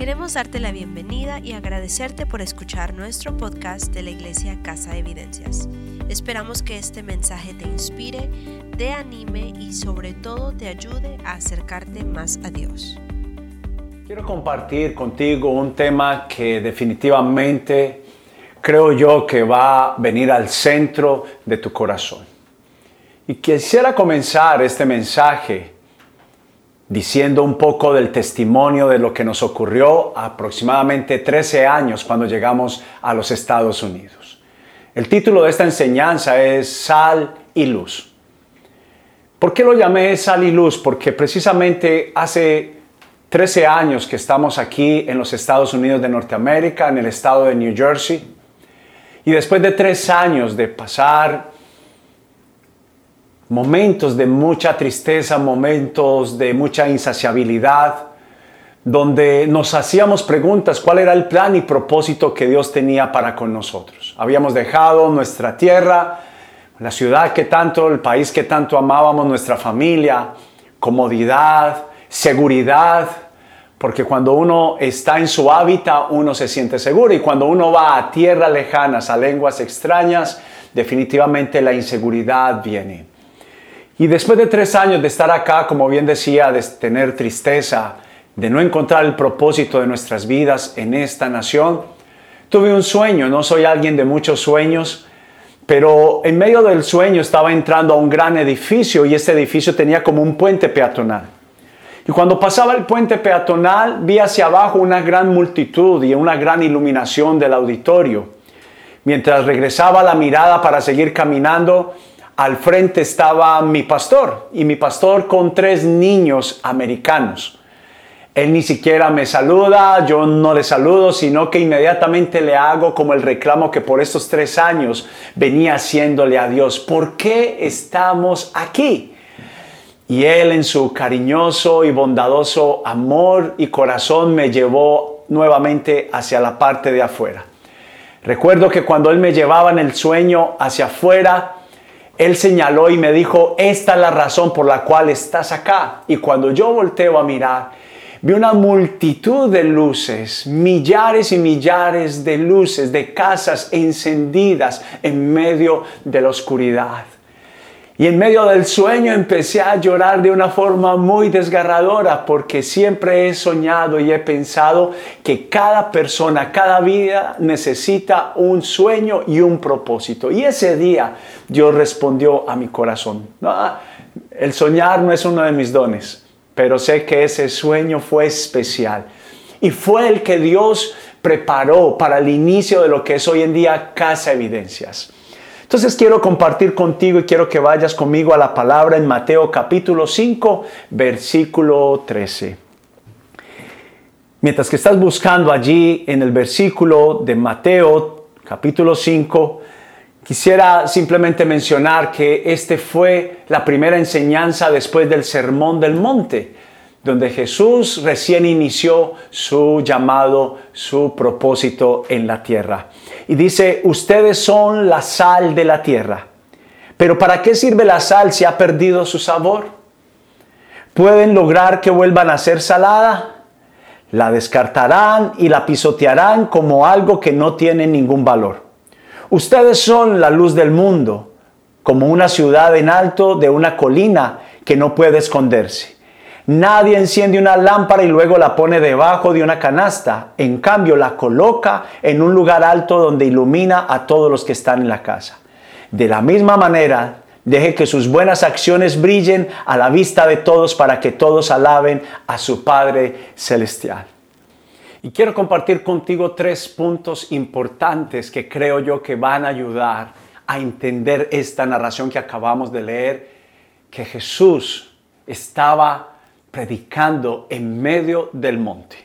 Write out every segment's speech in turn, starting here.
Queremos darte la bienvenida y agradecerte por escuchar nuestro podcast de la Iglesia Casa de Evidencias. Esperamos que este mensaje te inspire, te anime y sobre todo te ayude a acercarte más a Dios. Quiero compartir contigo un tema que definitivamente creo yo que va a venir al centro de tu corazón. Y quisiera comenzar este mensaje diciendo un poco del testimonio de lo que nos ocurrió aproximadamente 13 años cuando llegamos a los Estados Unidos. El título de esta enseñanza es Sal y Luz. ¿Por qué lo llamé Sal y Luz? Porque precisamente hace 13 años que estamos aquí en los Estados Unidos de Norteamérica, en el estado de New Jersey, y después de tres años de pasar momentos de mucha tristeza, momentos de mucha insaciabilidad, donde nos hacíamos preguntas cuál era el plan y propósito que Dios tenía para con nosotros. Habíamos dejado nuestra tierra, la ciudad que tanto, el país que tanto amábamos, nuestra familia, comodidad, seguridad, porque cuando uno está en su hábitat uno se siente seguro y cuando uno va a tierras lejanas, a lenguas extrañas, definitivamente la inseguridad viene. Y después de tres años de estar acá, como bien decía, de tener tristeza, de no encontrar el propósito de nuestras vidas en esta nación, tuve un sueño. No soy alguien de muchos sueños, pero en medio del sueño estaba entrando a un gran edificio y este edificio tenía como un puente peatonal. Y cuando pasaba el puente peatonal, vi hacia abajo una gran multitud y una gran iluminación del auditorio. Mientras regresaba la mirada para seguir caminando, al frente estaba mi pastor y mi pastor con tres niños americanos. Él ni siquiera me saluda, yo no le saludo, sino que inmediatamente le hago como el reclamo que por estos tres años venía haciéndole a Dios. ¿Por qué estamos aquí? Y Él en su cariñoso y bondadoso amor y corazón me llevó nuevamente hacia la parte de afuera. Recuerdo que cuando Él me llevaba en el sueño hacia afuera, él señaló y me dijo, esta es la razón por la cual estás acá. Y cuando yo volteo a mirar, vi una multitud de luces, millares y millares de luces, de casas encendidas en medio de la oscuridad. Y en medio del sueño empecé a llorar de una forma muy desgarradora porque siempre he soñado y he pensado que cada persona, cada vida necesita un sueño y un propósito. Y ese día Dios respondió a mi corazón. el soñar no es uno de mis dones, pero sé que ese sueño fue especial. Y fue el que Dios preparó para el inicio de lo que es hoy en día Casa Evidencias. Entonces quiero compartir contigo y quiero que vayas conmigo a la palabra en Mateo capítulo 5, versículo 13. Mientras que estás buscando allí en el versículo de Mateo capítulo 5, quisiera simplemente mencionar que este fue la primera enseñanza después del Sermón del Monte donde Jesús recién inició su llamado, su propósito en la tierra. Y dice, ustedes son la sal de la tierra. Pero ¿para qué sirve la sal si ha perdido su sabor? ¿Pueden lograr que vuelvan a ser salada? La descartarán y la pisotearán como algo que no tiene ningún valor. Ustedes son la luz del mundo, como una ciudad en alto de una colina que no puede esconderse. Nadie enciende una lámpara y luego la pone debajo de una canasta. En cambio, la coloca en un lugar alto donde ilumina a todos los que están en la casa. De la misma manera, deje que sus buenas acciones brillen a la vista de todos para que todos alaben a su Padre Celestial. Y quiero compartir contigo tres puntos importantes que creo yo que van a ayudar a entender esta narración que acabamos de leer, que Jesús estaba predicando en medio del monte.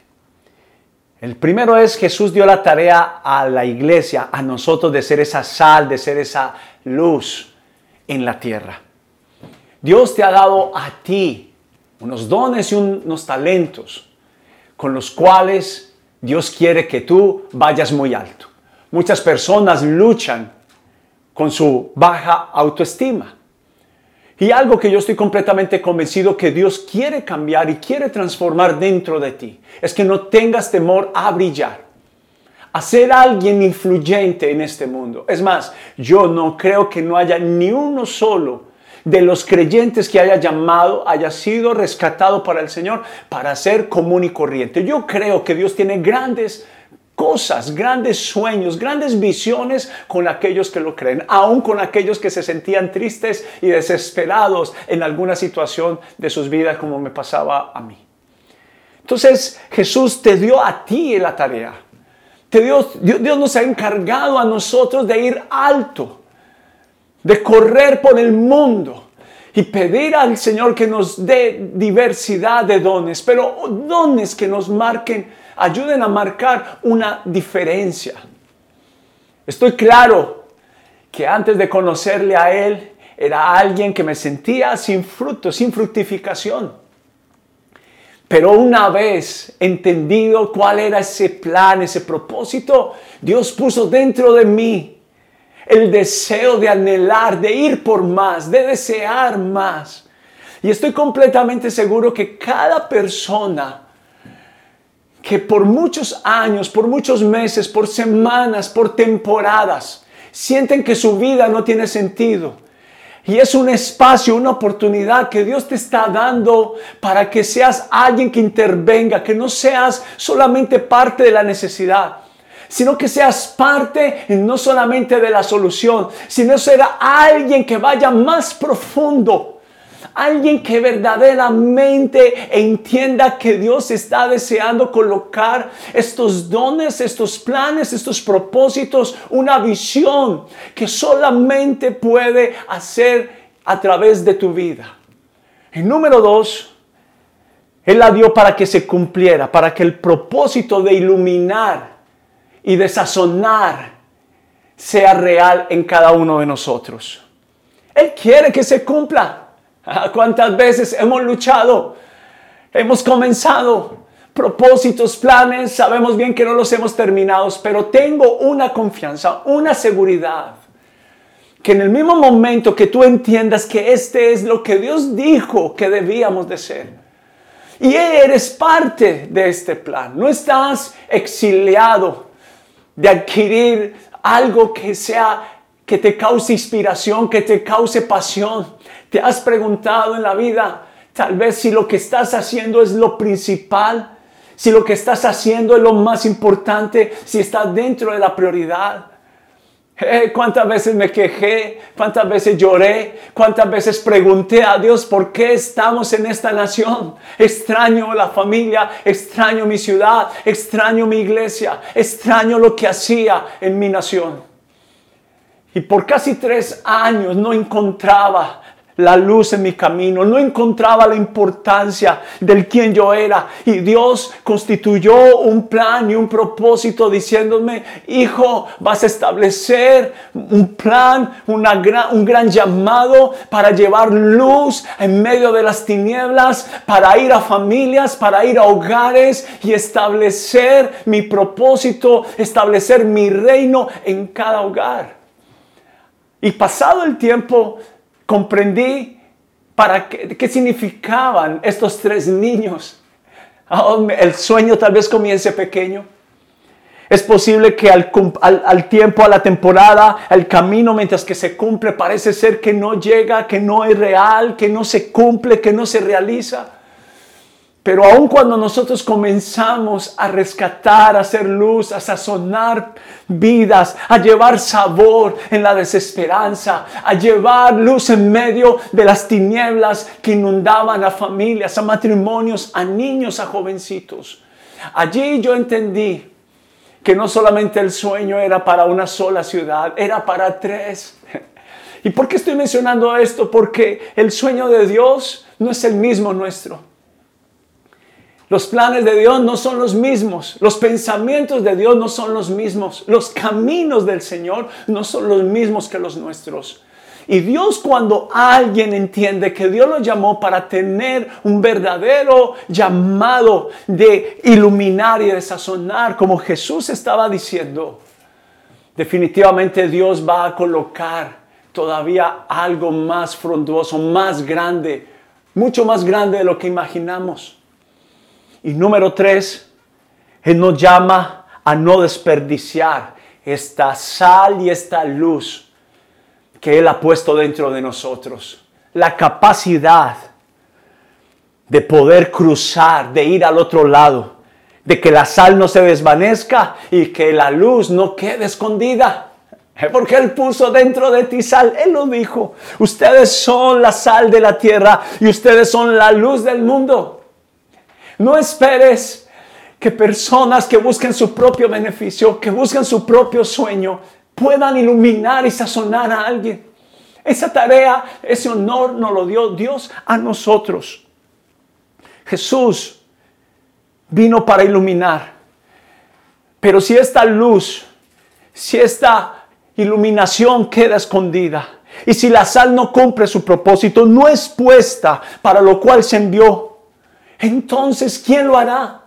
El primero es Jesús dio la tarea a la iglesia, a nosotros de ser esa sal, de ser esa luz en la tierra. Dios te ha dado a ti unos dones y unos talentos con los cuales Dios quiere que tú vayas muy alto. Muchas personas luchan con su baja autoestima Y algo que yo estoy completamente convencido que Dios quiere cambiar y quiere transformar dentro de ti es que no tengas temor a brillar, a ser alguien influyente en este mundo. Es más, yo no creo que no haya ni uno solo de los creyentes que haya llamado, haya sido rescatado para el Señor para ser común y corriente. Yo creo que Dios tiene grandes cosas, grandes sueños, grandes visiones con aquellos que lo creen, aún con aquellos que se sentían tristes y desesperados en alguna situación de sus vidas como me pasaba a mí. Entonces Jesús te dio a ti la tarea. Te dio, Dios nos ha encargado a nosotros de ir alto, de correr por el mundo y pedir al Señor que nos dé diversidad de dones, pero dones que nos marquen ayuden a marcar una diferencia. Estoy claro que antes de conocerle a Él era alguien que me sentía sin fruto, sin fructificación. Pero una vez entendido cuál era ese plan, ese propósito, Dios puso dentro de mí el deseo de anhelar, de ir por más, de desear más. Y estoy completamente seguro que cada persona que por muchos años, por muchos meses, por semanas, por temporadas, sienten que su vida no tiene sentido. Y es un espacio, una oportunidad que Dios te está dando para que seas alguien que intervenga, que no seas solamente parte de la necesidad, sino que seas parte no solamente de la solución, sino será alguien que vaya más profundo Alguien que verdaderamente entienda que Dios está deseando colocar estos dones, estos planes, estos propósitos, una visión que solamente puede hacer a través de tu vida. El número dos, Él la dio para que se cumpliera, para que el propósito de iluminar y de sazonar sea real en cada uno de nosotros. Él quiere que se cumpla. ¿Cuántas veces hemos luchado? Hemos comenzado propósitos, planes, sabemos bien que no los hemos terminado, pero tengo una confianza, una seguridad, que en el mismo momento que tú entiendas que este es lo que Dios dijo que debíamos de ser, y eres parte de este plan, no estás exiliado de adquirir algo que sea que te cause inspiración, que te cause pasión. ¿Te has preguntado en la vida tal vez si lo que estás haciendo es lo principal? Si lo que estás haciendo es lo más importante, si está dentro de la prioridad. Eh, ¿Cuántas veces me quejé? ¿Cuántas veces lloré? ¿Cuántas veces pregunté a Dios por qué estamos en esta nación? Extraño la familia, extraño mi ciudad, extraño mi iglesia, extraño lo que hacía en mi nación. Y por casi tres años no encontraba la luz en mi camino, no encontraba la importancia del quien yo era. Y Dios constituyó un plan y un propósito diciéndome, hijo, vas a establecer un plan, una gran, un gran llamado para llevar luz en medio de las tinieblas, para ir a familias, para ir a hogares y establecer mi propósito, establecer mi reino en cada hogar. Y pasado el tiempo, comprendí para qué, significaban estos tres niños. Ah, el sueño tal vez comience pequeño. Es posible que al, al, tiempo, a la temporada, el camino mientras que se cumple parece ser que no llega, que no es real, que no se cumple, que no se realiza. Pero aun cuando nosotros comenzamos a rescatar, a hacer luz, a sazonar vidas, a llevar sabor en la desesperanza, a llevar luz en medio de las tinieblas que inundaban a familias, a matrimonios, a niños, a jovencitos. Allí yo entendí que no solamente el sueño era para una sola ciudad, era para tres. ¿Y por qué estoy mencionando esto? Porque el sueño de Dios no es el mismo nuestro. Los planes de Dios no son los mismos, los pensamientos de Dios no son los mismos, los caminos del Señor no son los mismos que los nuestros. Y Dios cuando alguien entiende que Dios lo llamó para tener un verdadero llamado de iluminar y de sazonar, como Jesús estaba diciendo, definitivamente Dios va a colocar todavía algo más frondoso, más grande, mucho más grande de lo que imaginamos. Y número tres, Él nos llama a no desperdiciar esta sal y esta luz que Él ha puesto dentro de nosotros. La capacidad de poder cruzar, de ir al otro lado, de que la sal no se desvanezca y que la luz no quede escondida. Porque Él puso dentro de ti sal, Él lo dijo. Ustedes son la sal de la tierra y ustedes son la luz del mundo. No esperes que personas que busquen su propio beneficio, que busquen su propio sueño, puedan iluminar y sazonar a alguien. Esa tarea, ese honor nos lo dio Dios a nosotros. Jesús vino para iluminar. Pero si esta luz, si esta iluminación queda escondida, y si la sal no cumple su propósito, no es puesta para lo cual se envió, entonces ¿quién lo hará?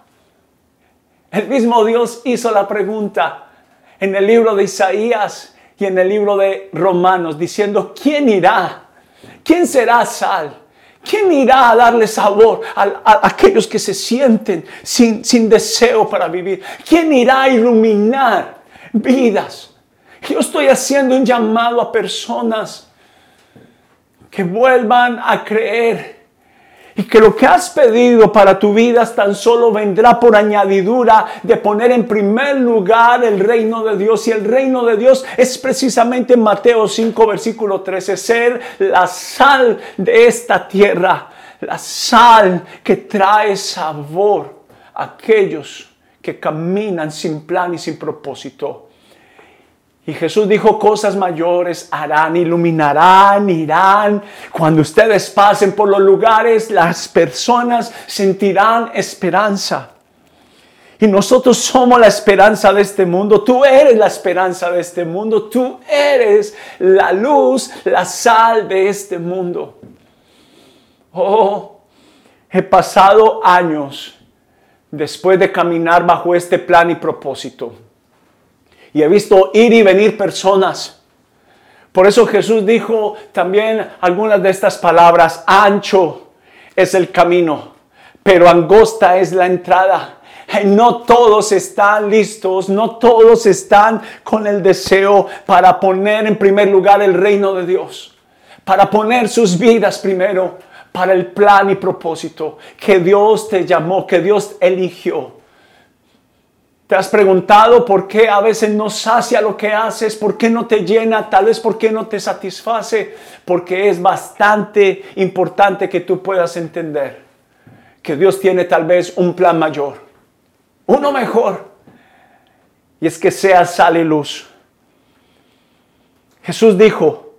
El mismo Dios hizo la pregunta en el libro de Isaías y en el libro de Romanos, diciendo, ¿quién irá? ¿Quién será sal? ¿Quién irá a darle sabor a, aquellos que se sienten sin, sin deseo para vivir? ¿Quién irá a iluminar vidas? Yo estoy haciendo un llamado a personas que vuelvan a creer y que lo que has pedido para tu vida tan solo vendrá por añadidura de poner en primer lugar el reino de Dios. Y el reino de Dios es precisamente Mateo 5, versículo 13, ser la sal de esta tierra, la sal que trae sabor a aquellos que caminan sin plan y sin propósito. Y Jesús dijo, cosas mayores harán, iluminarán, irán. Cuando ustedes pasen por los lugares, las personas sentirán esperanza. Y nosotros somos la esperanza de este mundo. Tú eres la esperanza de este mundo. Tú eres la luz, la sal de este mundo. Oh, he pasado años después de caminar bajo este plan y propósito y he visto ir y venir personas. Por eso Jesús dijo también algunas de estas palabras, ancho es el camino, pero angosta es la entrada. No todos están listos, no todos están con el deseo para poner en primer lugar el reino de Dios, para poner sus vidas primero para el plan y propósito que Dios te llamó, que Dios eligió. ¿Te has preguntado por qué a veces no sacia lo que haces? ¿Por qué no te llena? Tal vez por qué no te satisface. Porque es bastante importante que tú puedas entender que Dios tiene tal vez un plan mayor, uno mejor. Y es que sea sal y luz. Jesús dijo,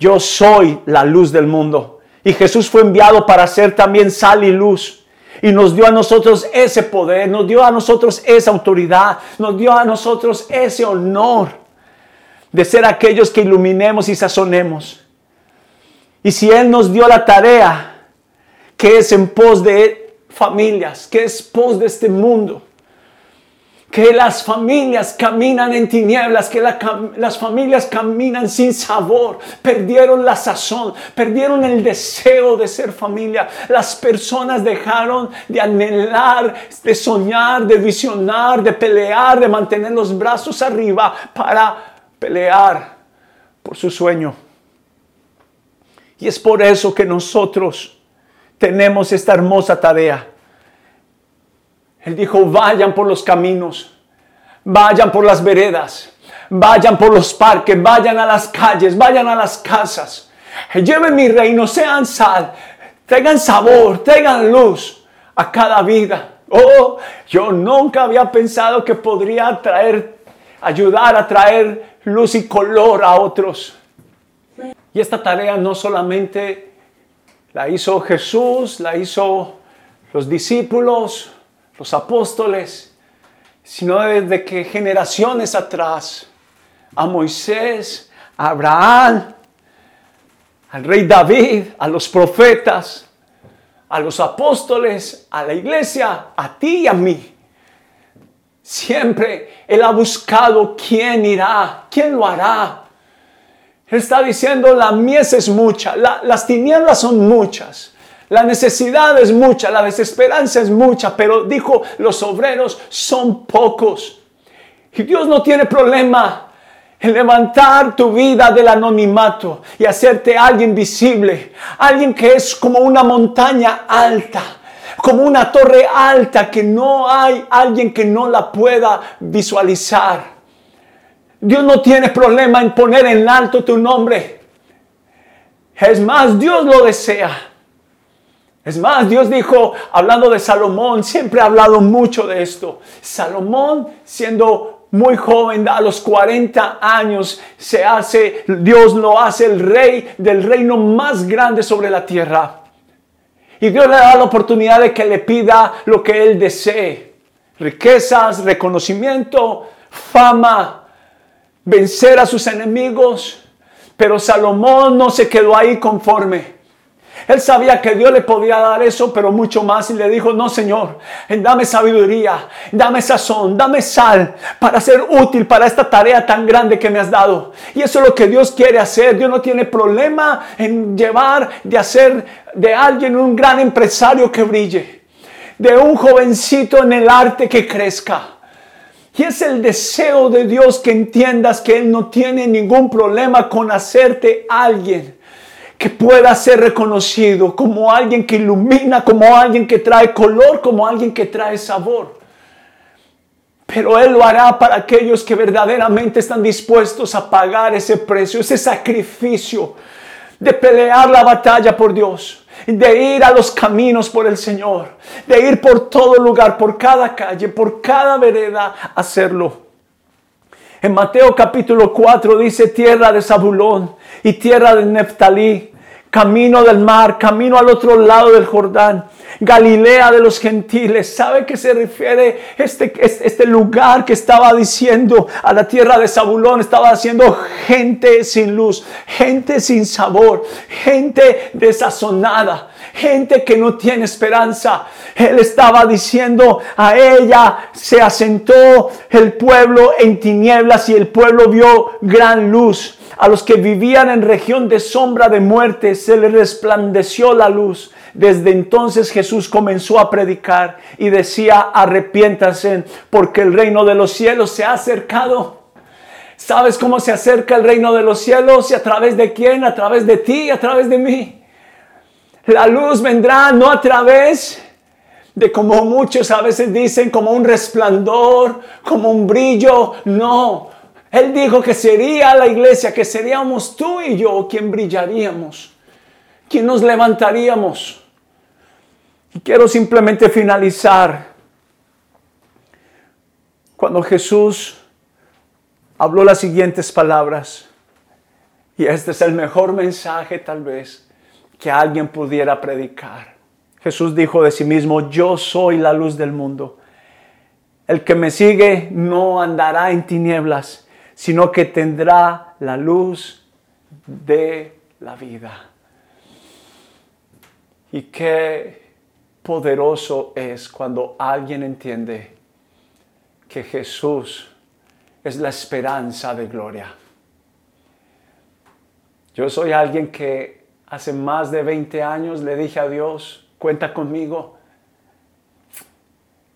yo soy la luz del mundo. Y Jesús fue enviado para ser también sal y luz y nos dio a nosotros ese poder, nos dio a nosotros esa autoridad, nos dio a nosotros ese honor de ser aquellos que iluminemos y sazonemos. Y si Él nos dio la tarea que es en pos de familias, que es pos de este mundo, que las familias caminan en tinieblas, que las familias caminan sin sabor, perdieron la sazón, perdieron el deseo de ser familia. Las personas dejaron de anhelar, de soñar, de visionar, de pelear, de mantener los brazos arriba para pelear por su sueño. Y es por eso que nosotros tenemos esta hermosa tarea él dijo, vayan por los caminos, vayan por las veredas, vayan por los parques, vayan a las calles, vayan a las casas. Lleven mi reino, sean sal, traigan sabor, traigan luz a cada vida. Oh, yo nunca había pensado que podría traer, ayudar a traer luz y color a otros. Y esta tarea no solamente la hizo Jesús, la hizo los discípulos, los apóstoles, sino desde que generaciones atrás, a Moisés, a Abraham, al rey David, a los profetas, a los apóstoles, a la iglesia, a ti y a mí. Siempre Él ha buscado quién irá, quién lo hará, Él está diciendo, la mies es mucha, las tinieblas son muchas, la necesidad es mucha, la desesperanza es mucha, pero dijo, los obreros son pocos. Y Dios no tiene problema en levantar tu vida del anonimato y hacerte alguien visible, alguien que es como una montaña alta, como una torre alta que no hay alguien que no la pueda visualizar. Dios no tiene problema en poner en alto tu nombre. Es más, Dios lo desea. Es más, Dios dijo, hablando de Salomón, siempre ha hablado mucho de esto. Salomón, siendo muy joven, a los 40 años, se hace, Dios lo hace el rey del reino más grande sobre la tierra. Y Dios le da la oportunidad de que le pida lo que él desee. Riquezas, reconocimiento, fama, vencer a sus enemigos. Pero Salomón no se quedó ahí conforme. Él sabía que Dios le podía dar eso, pero mucho más. Y le dijo, no, Señor, dame sabiduría, dame sazón, dame sal para ser útil para esta tarea tan grande que me has dado. Y eso es lo que Dios quiere hacer. Dios no tiene problema en llevar, de hacer de alguien un gran empresario que brille. De un jovencito en el arte que crezca y es el deseo de Dios que entiendas que Él no tiene ningún problema con hacerte alguien que pueda ser reconocido como alguien que ilumina, como alguien que trae color, como alguien que trae sabor. Pero Él lo hará para aquellos que verdaderamente están dispuestos a pagar ese precio, ese sacrificio de pelear la batalla por Dios de ir a los caminos por el Señor, de ir por todo lugar, por cada calle, por cada vereda, hacerlo. En Mateo capítulo 4 dice tierra de Zabulón y tierra de Neftalí, camino del mar, camino al otro lado del Jordán. Galilea de los gentiles. ¿Sabe qué se refiere este, este lugar que estaba diciendo a la tierra de Zabulón? Estaba haciendo gente sin luz, gente sin sabor, gente desazonada, gente que no tiene esperanza. Él estaba diciendo a ella, se asentó el pueblo en tinieblas y el pueblo vio gran luz. A los que vivían en región de sombra de muerte se les resplandeció la luz. Desde entonces Jesús comenzó a predicar y decía, arrepiéntanse porque el reino de los cielos se ha acercado. ¿Sabes cómo se acerca el reino de los cielos? ¿Y a través de quién? A través de ti, a través de mí. La luz vendrá no a través de como muchos a veces dicen, como un resplandor, como un brillo. No, Él dijo que sería la iglesia, que seríamos tú y yo quien brillaríamos. ¿Quién nos levantaríamos? Y quiero simplemente finalizar cuando Jesús habló las siguientes palabras. Y este es el mejor mensaje tal vez que alguien pudiera predicar. Jesús dijo de sí mismo, yo soy la luz del mundo. El que me sigue no andará en tinieblas, sino que tendrá la luz de la vida. Y qué poderoso es cuando alguien entiende que Jesús es la esperanza de gloria. Yo soy alguien que hace más de 20 años le dije a Dios, cuenta conmigo.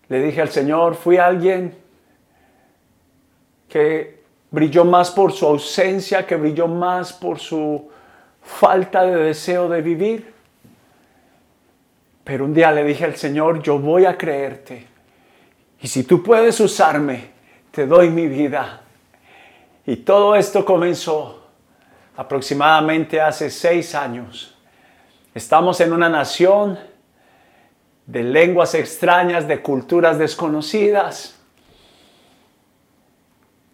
Le dije al Señor, fui alguien que brilló más por su ausencia, que brilló más por su falta de deseo de vivir. Pero un día le dije al Señor, yo voy a creerte. Y si tú puedes usarme, te doy mi vida. Y todo esto comenzó aproximadamente hace seis años. Estamos en una nación de lenguas extrañas, de culturas desconocidas.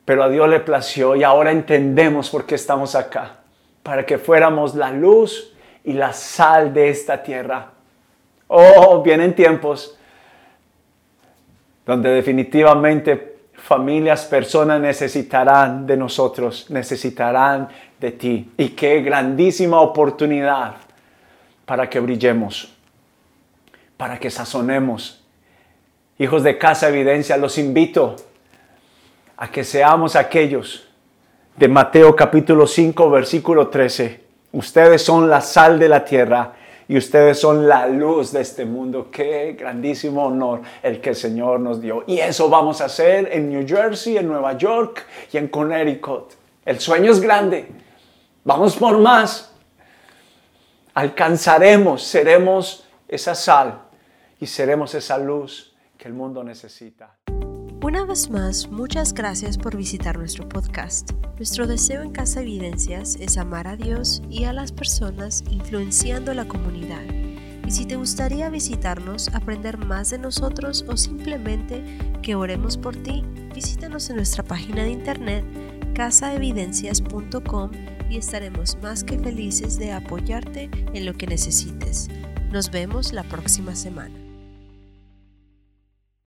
Pero a Dios le plació y ahora entendemos por qué estamos acá. Para que fuéramos la luz y la sal de esta tierra. Oh, vienen tiempos donde definitivamente familias, personas necesitarán de nosotros, necesitarán de ti. Y qué grandísima oportunidad para que brillemos, para que sazonemos. Hijos de casa evidencia, los invito a que seamos aquellos de Mateo capítulo 5, versículo 13. Ustedes son la sal de la tierra y ustedes son la luz de este mundo. Qué grandísimo honor el que el Señor nos dio. Y eso vamos a hacer en New Jersey, en Nueva York y en Connecticut. El sueño es grande. Vamos por más. Alcanzaremos, seremos esa sal y seremos esa luz que el mundo necesita. Una vez más, muchas gracias por visitar nuestro podcast. Nuestro deseo en Casa Evidencias es amar a Dios y a las personas influenciando la comunidad. Y si te gustaría visitarnos, aprender más de nosotros o simplemente que oremos por ti, visítanos en nuestra página de internet casaevidencias.com y estaremos más que felices de apoyarte en lo que necesites. Nos vemos la próxima semana.